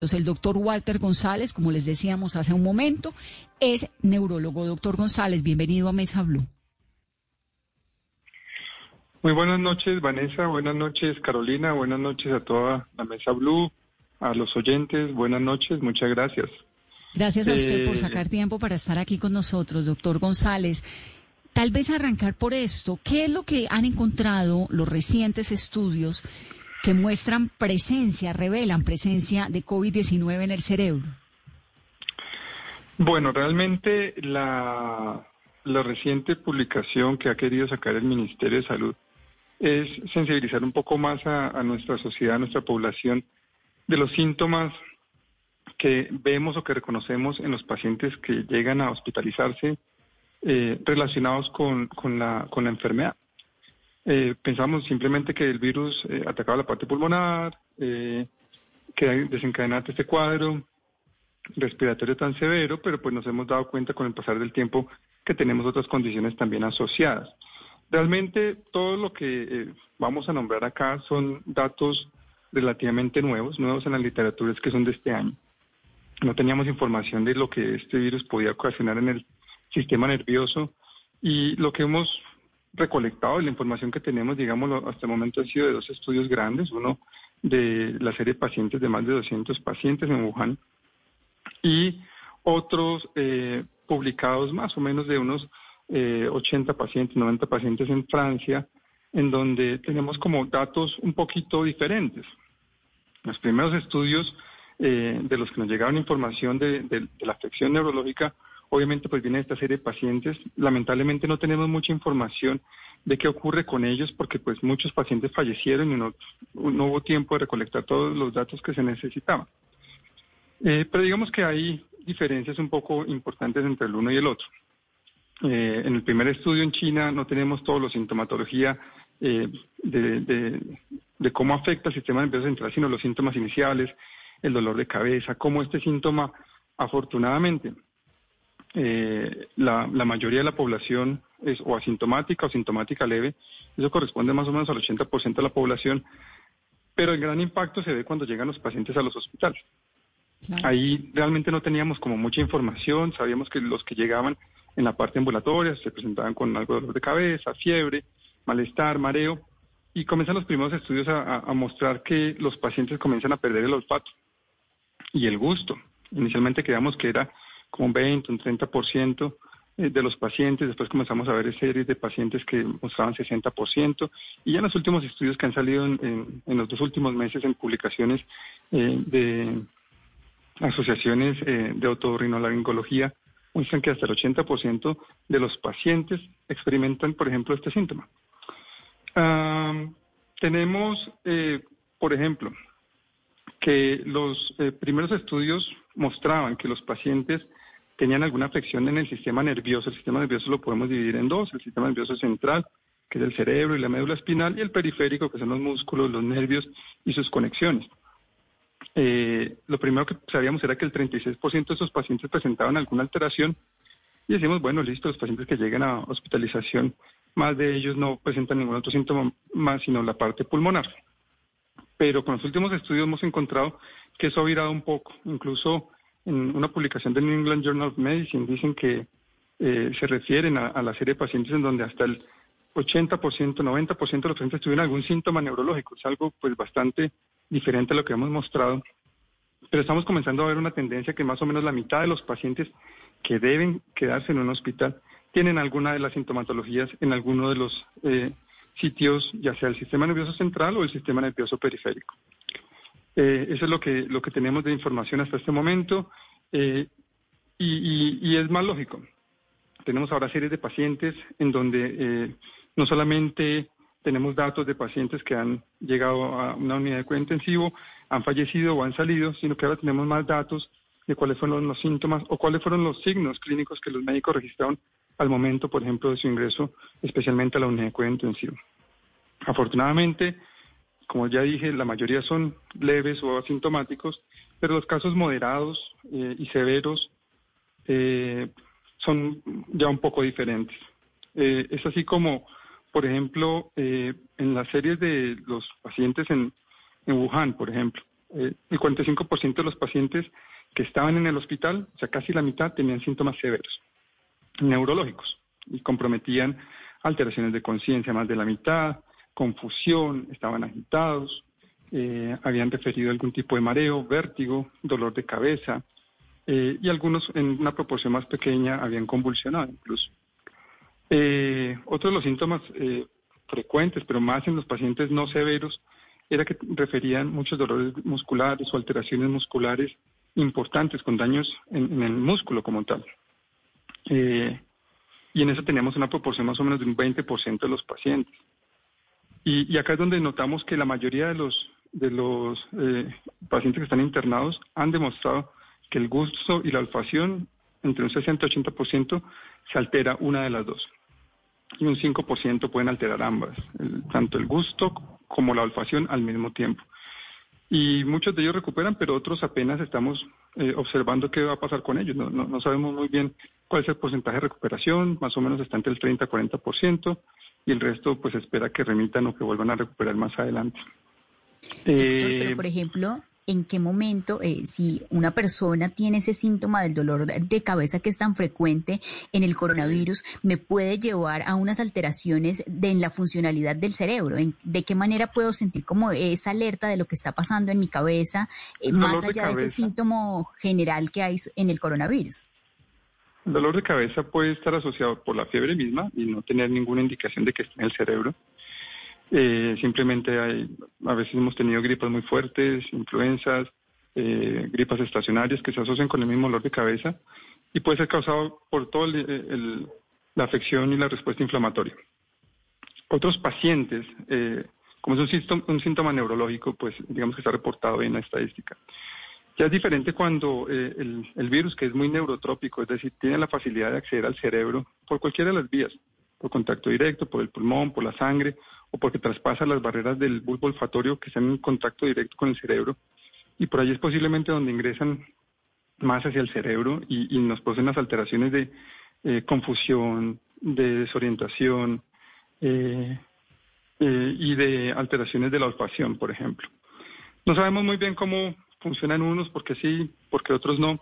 El doctor Walter González, como les decíamos hace un momento, es neurólogo. Doctor González, bienvenido a Mesa Blue. Muy buenas noches, Vanessa. Buenas noches, Carolina. Buenas noches a toda la Mesa Blue, a los oyentes. Buenas noches. Muchas gracias. Gracias a usted por Eh, sacar tiempo para estar aquí con nosotros, doctor González. Tal vez arrancar por esto, ¿qué es lo que han encontrado los recientes estudios que muestran presencia, revelan presencia de COVID-19 en el cerebro? Bueno, realmente la, reciente publicación que ha querido sacar el Ministerio de Salud es sensibilizar un poco más a, nuestra sociedad, a nuestra población, de los síntomas que vemos o que reconocemos en los pacientes que llegan a hospitalizarse eh, relacionados con, con, la, con la enfermedad. Eh, pensamos simplemente que el virus eh, atacaba la parte pulmonar, eh, que desencadenante este cuadro respiratorio tan severo, pero pues nos hemos dado cuenta con el pasar del tiempo que tenemos otras condiciones también asociadas. Realmente todo lo que eh, vamos a nombrar acá son datos relativamente nuevos, nuevos en la literatura, es que son de este año. No teníamos información de lo que este virus podía ocasionar en el sistema nervioso y lo que hemos recolectado, la información que tenemos, digámoslo, hasta el momento ha sido de dos estudios grandes, uno de la serie de pacientes de más de 200 pacientes en Wuhan y otros eh, publicados más o menos de unos eh, 80 pacientes, 90 pacientes en Francia, en donde tenemos como datos un poquito diferentes. Los primeros estudios eh, de los que nos llegaron información de- de la afección neurológica, obviamente pues viene esta serie de pacientes. Lamentablemente no tenemos mucha información de qué ocurre con ellos porque pues muchos pacientes fallecieron y no, hubo tiempo de recolectar todos los datos que se necesitaban. Eh, pero digamos que hay diferencias un poco importantes entre el uno y el otro. Eh, en el primer estudio en China no tenemos toda la sintomatología eh, de, de- de cómo afecta el sistema nervioso central, sino los síntomas iniciales, el dolor de cabeza, cómo este síntoma, afortunadamente, eh, la, la mayoría de la población es o asintomática o sintomática leve, eso corresponde más o menos al 80% de la población, pero el gran impacto se ve cuando llegan los pacientes a los hospitales. Claro. Ahí realmente no teníamos como mucha información, sabíamos que los que llegaban en la parte ambulatoria se presentaban con algo de dolor de cabeza, fiebre, malestar, mareo, y comienzan los primeros estudios a, a- a mostrar que los pacientes comienzan a perder el olfato y el gusto. Inicialmente creíamos que era como un 20, un 30% eh, de los pacientes, después comenzamos a ver series de pacientes que mostraban 60%, y ya en los últimos estudios que han salido en, los dos últimos meses en publicaciones eh, de asociaciones eh, de otorrinolaringología muestran que hasta el 80% de los pacientes experimentan, por ejemplo, este síntoma. Tenemos, por ejemplo, que los primeros estudios mostraban que los pacientes tenían alguna afección en el sistema nervioso. El sistema nervioso lo podemos dividir en dos, el sistema nervioso central, que es el cerebro y la médula espinal, y el periférico, que son los músculos, los nervios y sus conexiones. Eh, lo primero que sabíamos era que el 36% de esos pacientes presentaban alguna alteración y decimos, bueno, listo, los pacientes que llegan a hospitalización, más de ellos no presentan ningún otro síntoma más, sino la parte pulmonar. Pero con los últimos estudios hemos encontrado que eso ha virado un poco. Incluso en una publicación del New England Journal of Medicine dicen que eh, se refieren a, la serie de pacientes en donde hasta el 80%, 90% de los pacientes tuvieron algún síntoma neurológico. Es algo pues bastante diferente a lo que hemos mostrado. Pero estamos comenzando a ver una tendencia que más o menos la mitad de los pacientes que deben quedarse en un hospital tienen alguna de las sintomatologías en alguno de los eh, sitios, ya sea el sistema nervioso central o el sistema nervioso periférico. Eh, eso es lo que, lo que tenemos de información hasta este momento eh, y, es más lógico. Tenemos ahora series de pacientes en donde eh, no solamente tenemos datos de pacientes que han llegado a una unidad de cuidado intensivo, han fallecido o han salido, sino que ahora tenemos más datos de cuáles fueron los síntomas o cuáles fueron los signos clínicos que los médicos registraron al momento, por ejemplo, de su ingreso, especialmente a la unidad de cuidado intensivo. Afortunadamente, como ya dije, la mayoría son leves o asintomáticos, pero los casos moderados eh, y severos eh, son ya un poco diferentes. Eh, es así como, por ejemplo, en las series de los pacientes en, en Wuhan, por ejemplo, el 45% de los pacientes que estaban en el hospital, o sea, casi la mitad, tenían síntomas severos, neurológicos, y comprometían alteraciones de conciencia, más de la mitad, confusión, estaban agitados, eh, habían referido algún tipo de mareo, vértigo, dolor de cabeza, eh, y algunos en una proporción más pequeña habían convulsionado incluso. Eh, otros de los síntomas frecuentes, pero más en los pacientes no severos, era que referían muchos dolores musculares o alteraciones musculares importantes con daños en, el músculo como tal. y en eso teníamos una proporción más o menos de un 20% de los pacientes. Y, acá es donde notamos que la mayoría de los, de los eh, pacientes que están internados han demostrado que el gusto y la olfacción, entre un 60 y 80%, se altera una de las dos. Y un 5% pueden alterar ambas, tanto el gusto como la olfacción al mismo tiempo. Y muchos de ellos recuperan, pero otros apenas estamos eh, observando qué va a pasar con ellos. No, no, no, sabemos muy bien cuál es el porcentaje de recuperación, más o menos está entre el 30 y 40% y el resto pues espera que remitan o que vuelvan a recuperar más adelante. pero, por ejemplo, ¿en qué momento, eh, si una persona tiene ese síntoma del dolor de cabeza que es tan frecuente en el coronavirus, me puede llevar a unas alteraciones de, en la funcionalidad del cerebro? ¿De qué manera puedo sentir como esa alerta de lo que está pasando en mi cabeza, eh, más allá de, ese síntoma general que hay en el coronavirus? El dolor de cabeza puede estar asociado por la fiebre misma y no tener ninguna indicación de que esté en el cerebro. Eh, simplemente hay, a veces hemos tenido gripas muy fuertes, influencias, eh, gripas estacionarias que se asocian con el mismo dolor de cabeza y puede ser causado por toda la afección y la respuesta inflamatoria. Otros pacientes, eh, como es un síntoma, un síntoma neurológico, pues digamos que está reportado en la estadística. Ya es diferente cuando el, virus, que es muy neurotrópico, es decir, tiene la facilidad de acceder al cerebro por cualquiera de las vías, por contacto directo, por el pulmón, por la sangre, o porque traspasa las barreras del bulbo olfatorio que están en contacto directo con el cerebro. Y por ahí es posiblemente donde ingresan más hacia el cerebro y, nos producen las alteraciones de eh, confusión, de desorientación eh, y de alteraciones de la olfacción, por ejemplo. No sabemos muy bien cómo funcionan unos porque sí, porque otros no.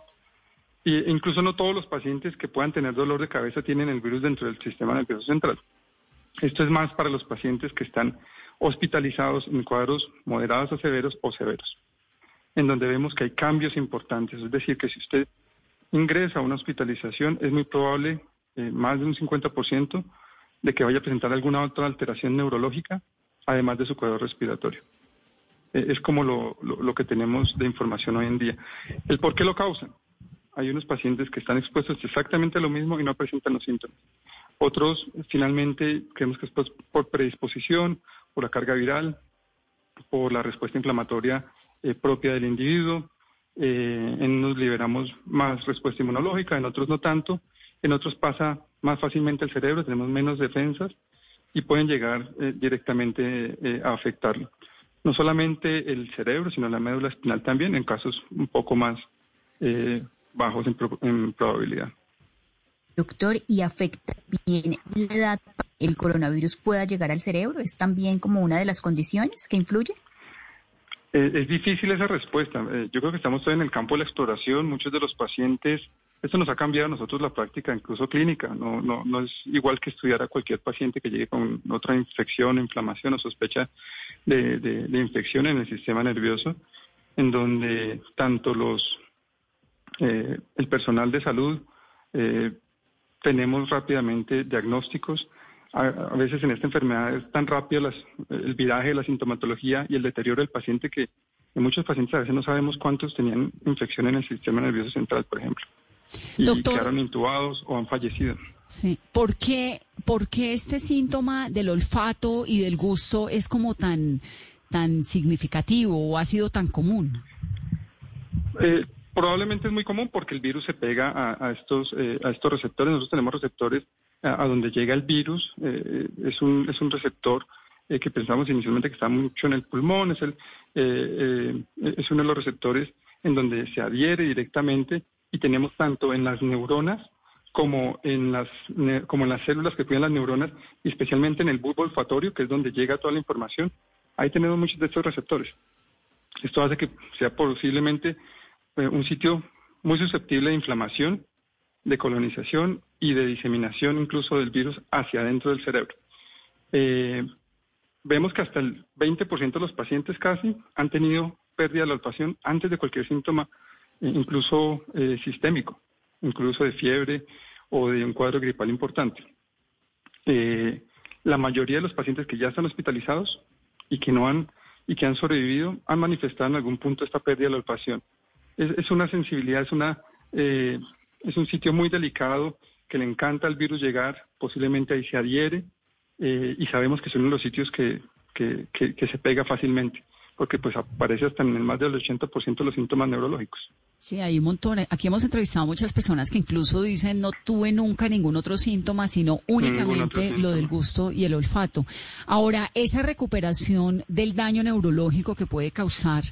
Y incluso no todos los pacientes que puedan tener dolor de cabeza tienen el virus dentro del sistema nervioso central. Esto es más para los pacientes que están hospitalizados en cuadros moderados a severos o severos, en donde vemos que hay cambios importantes. Es decir, que si usted ingresa a una hospitalización, es muy probable, eh, más de un 50%, de que vaya a presentar alguna otra alteración neurológica, además de su cuadro respiratorio. Eh, es como lo, lo, que tenemos de información hoy en día. ¿El por qué lo causan? Hay unos pacientes que están expuestos exactamente a lo mismo y no presentan los síntomas. Otros, finalmente, creemos que es por predisposición, por la carga viral, por la respuesta inflamatoria eh, propia del individuo. Eh, en unos liberamos más respuesta inmunológica, en otros no tanto. En otros pasa más fácilmente el cerebro, tenemos menos defensas y pueden llegar directamente a afectarlo no solamente el cerebro, sino la médula espinal también, en casos un poco más eh, bajos en, probabilidad. Doctor, ¿y afecta bien la edad el coronavirus pueda llegar al cerebro? ¿Es también como una de las condiciones que influye? Eh, es difícil esa respuesta. Eh, yo creo que estamos todavía en el campo de la exploración. Muchos de los pacientes esto nos ha cambiado a nosotros la práctica, incluso clínica. No, no, no es igual que estudiar a cualquier paciente que llegue con otra infección, inflamación o sospecha de, de, infección en el sistema nervioso, en donde tanto los eh, el personal de salud eh, tenemos rápidamente diagnósticos. A, veces en esta enfermedad es tan rápido las, el viraje de la sintomatología y el deterioro del paciente que en muchos pacientes a veces no sabemos cuántos tenían infección en el sistema nervioso central, por ejemplo y quedaron intubados o han fallecido. Sí. ¿Por qué, ¿Por qué este síntoma del olfato y del gusto es como tan, tan significativo o ha sido tan común? Eh, probablemente es muy común porque el virus se pega a, estos, eh, a estos receptores. Nosotros tenemos receptores a, donde llega el virus. Eh, es, un, es un receptor que pensamos inicialmente que está mucho en el pulmón. Es, el, es uno de los receptores en donde se adhiere directamente y tenemos tanto en las neuronas como en las como en las células que cuidan las neuronas y especialmente en el bulbo olfatorio, que es donde llega toda la información. Ahí tenemos muchos de estos receptores. Esto hace que sea posiblemente eh, un sitio muy susceptible de inflamación, de colonización y de diseminación incluso del virus hacia adentro del cerebro. Eh, vemos que hasta el 20% de los pacientes casi han tenido pérdida de la olfación antes de cualquier síntoma, eh, incluso sistémico incluso de fiebre o de un cuadro gripal importante. Eh, la mayoría de los pacientes que ya están hospitalizados y que no han y que han sobrevivido han manifestado en algún punto esta pérdida de la olfacción. Es, una sensibilidad, es una eh, es un sitio muy delicado que le encanta al virus llegar, posiblemente ahí se adhiere eh, y sabemos que son uno de los sitios que, que, que se pega fácilmente porque pues aparece hasta en el más del 80% de los síntomas neurológicos. Sí, hay un montón. Aquí hemos entrevistado a muchas personas que incluso dicen no tuve nunca ningún otro síntoma, sino únicamente lo del gusto y el olfato. Ahora, esa recuperación del daño neurológico que puede causar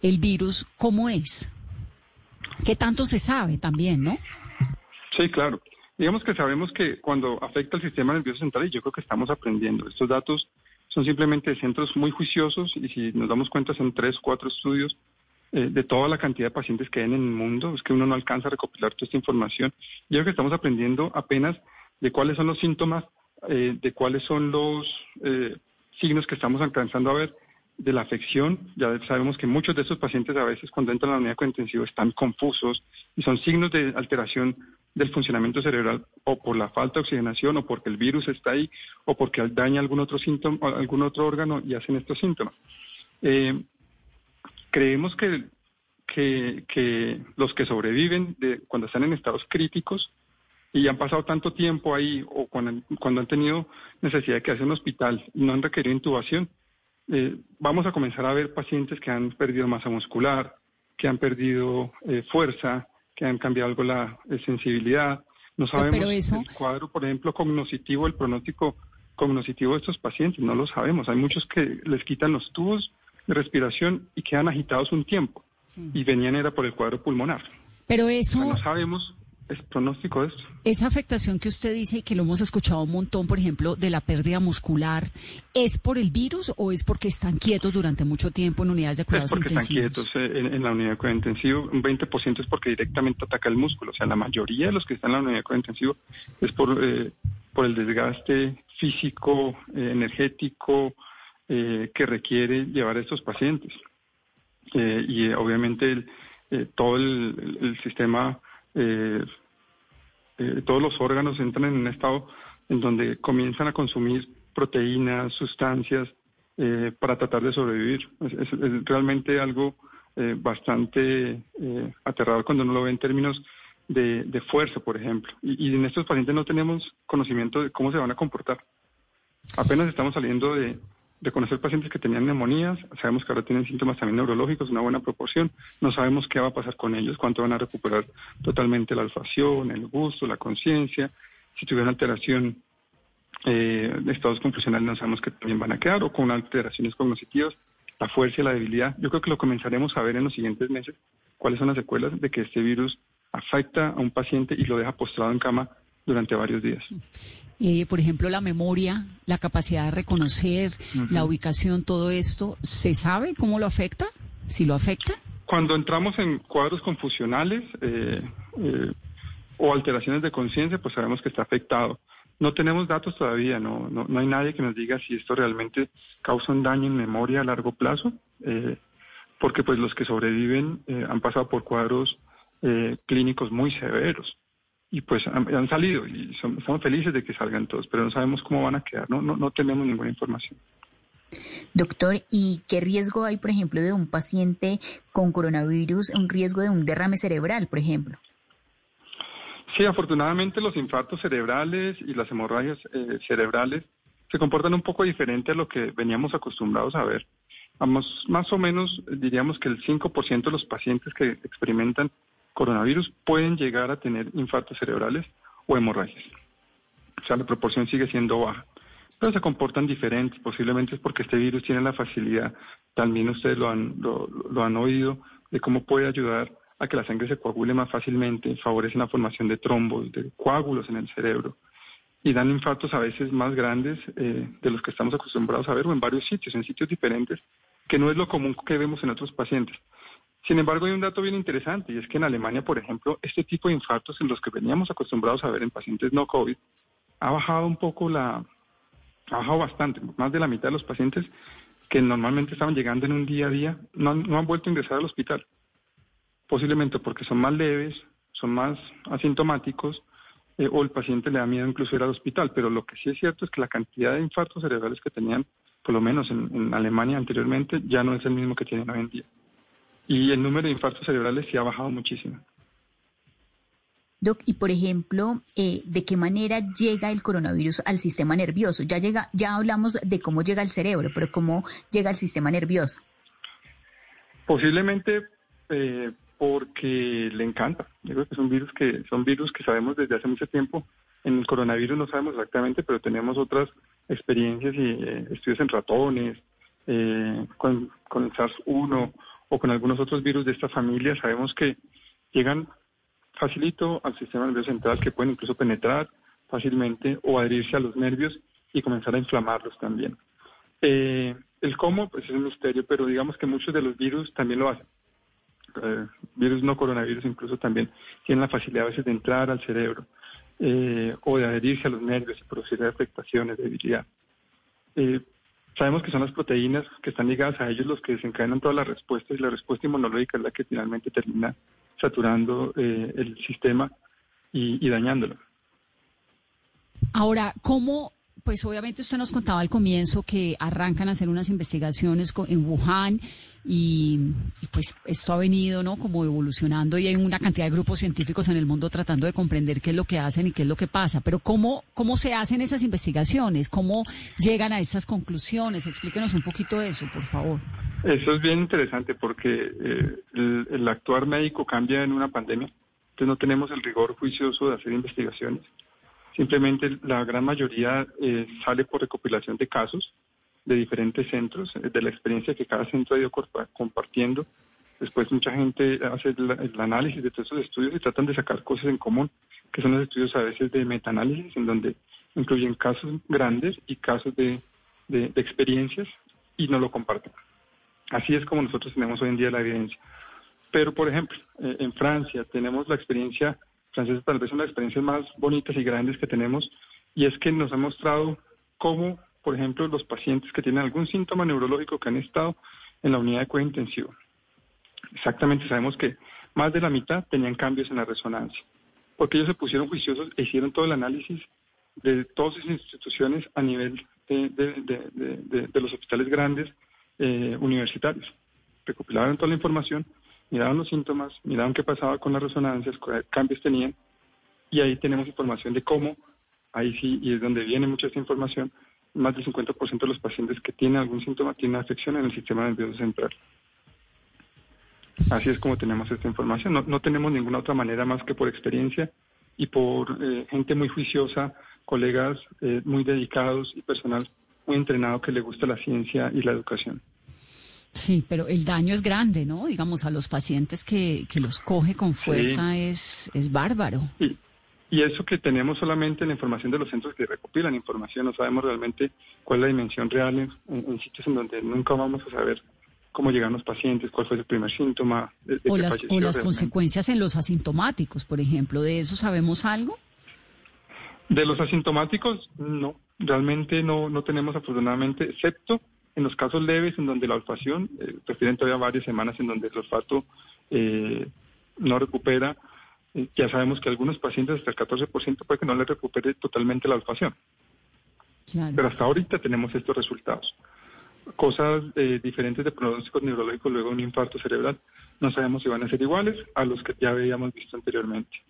el virus, ¿cómo es? ¿Qué tanto se sabe también, no? Sí, claro. Digamos que sabemos que cuando afecta el sistema nervioso central, y yo creo que estamos aprendiendo, estos datos son simplemente centros muy juiciosos y si nos damos cuenta son tres, cuatro estudios eh, de toda la cantidad de pacientes que hay en el mundo, es que uno no alcanza a recopilar toda esta información. Yo creo que estamos aprendiendo apenas de cuáles son los síntomas, eh, de cuáles son los eh, signos que estamos alcanzando a ver de la afección. Ya sabemos que muchos de estos pacientes a veces cuando entran a la unidad cointensiva están confusos y son signos de alteración del funcionamiento cerebral o por la falta de oxigenación o porque el virus está ahí o porque daña algún otro síntoma, algún otro órgano y hacen estos síntomas. Eh, creemos que, que, los que sobreviven de, cuando están en estados críticos y han pasado tanto tiempo ahí o cuando, cuando han tenido necesidad de que hacer un hospital y no han requerido intubación, eh, vamos a comenzar a ver pacientes que han perdido masa muscular, que han perdido eh, fuerza, que han cambiado algo la eh, sensibilidad. No sabemos el cuadro, por ejemplo, cognoscitivo, el pronóstico cognoscitivo de estos pacientes, no lo sabemos. Hay muchos que les quitan los tubos de respiración y quedan agitados un tiempo. Y venían era por el cuadro pulmonar. Pero eso... no sabemos es pronóstico esto. Esa afectación que usted dice y que lo hemos escuchado un montón, por ejemplo, de la pérdida muscular, ¿es por el virus o es porque están quietos durante mucho tiempo en unidades de cuidados es porque están quietos eh, en, la unidad de cuidado intensivo. Un 20% es porque directamente ataca el músculo. O sea, la mayoría de los que están en la unidad de cuidado intensivo es por, eh, por el desgaste físico, eh, energético que requiere llevar a estos pacientes. y obviamente todo el, el sistema eh, eh, todos los órganos entran en un estado en donde comienzan a consumir proteínas, sustancias, eh, para tratar de sobrevivir. Es, realmente algo eh, bastante aterrador cuando uno lo ve en términos de, fuerza, por ejemplo. Y, en estos pacientes no tenemos conocimiento de cómo se van a comportar. Apenas estamos saliendo de, de conocer pacientes que tenían neumonías, sabemos que ahora tienen síntomas también neurológicos, una buena proporción, no sabemos qué va a pasar con ellos, cuánto van a recuperar totalmente la alfación, el gusto, la conciencia, si tuvieron alteración eh, de estados confusionales no sabemos que también van a quedar, o con alteraciones cognitivas, la fuerza y la debilidad. Yo creo que lo comenzaremos a ver en los siguientes meses, cuáles son las secuelas de que este virus afecta a un paciente y lo deja postrado en cama durante varios días. Eh, por ejemplo, la memoria, la capacidad de reconocer, la ubicación, todo esto, ¿se sabe cómo lo afecta? ¿Si lo afecta? Cuando entramos en cuadros confusionales eh, eh, o alteraciones de conciencia, pues sabemos que está afectado. No tenemos datos todavía, no, no, hay nadie que nos diga si esto realmente causa un daño en memoria a largo plazo, porque pues los que sobreviven han pasado por cuadros clínicos muy severos y pues han, salido y estamos felices de que salgan todos, pero no sabemos cómo van a quedar, no, no, no tenemos ninguna información. Doctor, ¿y qué riesgo hay, por ejemplo, de un paciente con coronavirus, un riesgo de un derrame cerebral, por ejemplo? Sí, afortunadamente los infartos cerebrales y las hemorragias eh, cerebrales se comportan un poco diferente a lo que veníamos acostumbrados a ver. Vamos, más o menos diríamos que el 5% de los pacientes que experimentan coronavirus pueden llegar a tener infartos cerebrales o hemorragias. O sea, la proporción sigue siendo baja. Pero se comportan diferentes, posiblemente es porque este virus tiene la facilidad, también ustedes lo han, lo han oído, de cómo puede ayudar a que la sangre se coagule más fácilmente, favorece la formación de trombos, de coágulos en el cerebro y dan infartos a veces más grandes eh, de los que estamos acostumbrados a ver o en varios sitios, en sitios diferentes, que no es lo común que vemos en otros pacientes. Sin embargo, hay un dato bien interesante y es que en Alemania, por ejemplo, este tipo de infartos en los que veníamos acostumbrados a ver en pacientes no COVID ha bajado un poco la, ha bajado bastante, más de la mitad de los pacientes que normalmente estaban llegando en un día a día no no han vuelto a ingresar al hospital posiblemente porque son más leves, son más asintomáticos eh, o el paciente le da miedo incluso ir al hospital. Pero lo que sí es cierto es que la cantidad de infartos cerebrales que tenían, por lo menos en, Alemania anteriormente, ya no es el mismo que tienen hoy en día. Y el número de infartos cerebrales sí ha bajado muchísimo. Doc, y por ejemplo, eh, ¿de qué manera llega el coronavirus al sistema nervioso? Ya llega, ya hablamos de cómo llega al cerebro, pero ¿cómo llega al sistema nervioso? Posiblemente eh, porque le encanta. Yo creo que son virus que son virus que sabemos desde hace mucho tiempo. En el coronavirus no sabemos exactamente, pero tenemos otras experiencias y eh, estudios en ratones, eh, con, con el SARS-1 o con algunos otros virus de esta familia. Sabemos que llegan facilito al sistema nervioso central, que pueden incluso penetrar fácilmente o adherirse a los nervios y comenzar a inflamarlos también. Eh, el cómo, pues es un misterio, pero digamos que muchos de los virus también lo hacen. Eh, virus no coronavirus incluso también tienen la facilidad a veces de entrar al cerebro eh, o de adherirse a los nervios y producir afectaciones, debilidad. Eh, sabemos que son las proteínas que están ligadas a ellos los que desencadenan todas las respuestas y la respuesta inmunológica es la que finalmente termina saturando el sistema y dañándolo. Ahora, ¿cómo pues obviamente usted nos contaba al comienzo que arrancan a hacer unas investigaciones en Wuhan y, pues esto ha venido, ¿no? Como evolucionando y hay una cantidad de grupos científicos en el mundo tratando de comprender qué es lo que hacen y qué es lo que pasa. Pero ¿cómo, cómo se hacen esas investigaciones? ¿Cómo llegan a estas conclusiones? Explíquenos un poquito de eso, por favor. Eso es bien interesante porque eh, el actuar médico cambia en una pandemia. Entonces no tenemos el rigor juicioso de hacer investigaciones. Simplemente la gran mayoría eh, sale por recopilación de casos de diferentes centros, eh, de la experiencia que cada centro ha ido compartiendo. Después mucha gente hace el, análisis de todos esos estudios y tratan de sacar cosas en común, que son los estudios a veces de metaanálisis, en donde incluyen casos grandes y casos de, experiencias y no lo comparten. Así es como nosotros tenemos hoy en día la evidencia. Pero, por ejemplo, eh, en Francia tenemos la experiencia francesa tal vez son las experiencias más bonitas y grandes que tenemos, y es que nos ha mostrado cómo, por ejemplo, los pacientes que tienen algún síntoma neurológico que han estado en la unidad de cuidado intensivo. Exactamente, sabemos que más de la mitad tenían cambios en la resonancia, porque ellos se pusieron juiciosos e hicieron todo el análisis de todas esas instituciones a nivel de, los hospitales grandes eh, universitarios. Recopilaron toda la información miraban los síntomas, miraban qué pasaba con las resonancias, qué cambios tenían, y ahí tenemos información de cómo, ahí sí, y es donde viene mucha esta información, más del 50% de los pacientes que tienen algún síntoma tienen afección en el sistema nervioso central. Así es como tenemos esta información. No, tenemos ninguna otra manera más que por experiencia y por eh, gente muy juiciosa, colegas eh, muy dedicados y personal muy entrenado que le gusta la ciencia y la educación. Sí, pero el daño es grande, ¿no? Digamos, a los pacientes que, que los coge con fuerza es, es bárbaro. Y, y eso que tenemos solamente la información de los centros que recopilan información, no sabemos realmente cuál es la dimensión real en, sitios en donde nunca vamos a saber cómo llegan los pacientes, cuál fue el primer síntoma. o, las, o las consecuencias en los asintomáticos, por ejemplo, ¿de eso sabemos algo? De los asintomáticos, no, realmente no, no tenemos afortunadamente, excepto en los casos leves, en donde la olfacción, eh, refieren todavía varias semanas en donde el olfato eh, no recupera, eh, ya sabemos que algunos pacientes, hasta el 14%, puede que no le recupere totalmente la olfacción. Pero hasta ahorita tenemos estos resultados. Cosas eh, diferentes de pronósticos neurológicos luego de un infarto cerebral, no sabemos si van a ser iguales a los que ya habíamos visto anteriormente.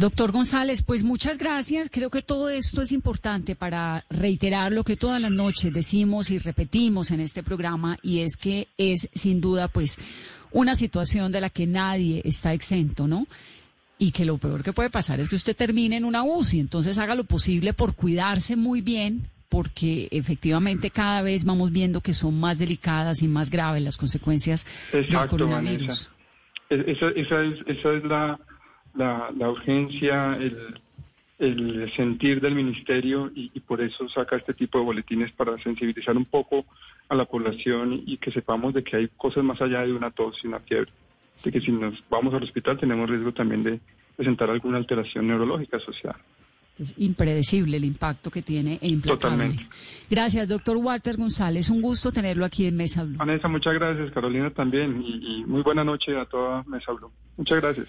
Doctor González, pues muchas gracias. Creo que todo esto es importante para reiterar lo que todas las noches decimos y repetimos en este programa y es que es sin duda pues una situación de la que nadie está exento, ¿no? Y que lo peor que puede pasar es que usted termine en una UCI, entonces haga lo posible por cuidarse muy bien, porque efectivamente cada vez vamos viendo que son más delicadas y más graves las consecuencias del coronavirus. Esa, esa, es, esa es la la, la urgencia, el, el, sentir del ministerio y, por eso saca este tipo de boletines para sensibilizar un poco a la población y, que sepamos de que hay cosas más allá de una tos y una fiebre. De que si nos vamos al hospital tenemos riesgo también de presentar alguna alteración neurológica asociada. Es impredecible el impacto que tiene e Totalmente. Gracias, doctor Walter González. Un gusto tenerlo aquí en Mesa Blue. Vanessa, muchas gracias. Carolina también. Y, y muy buena noche a toda Mesa Blue. Muchas gracias.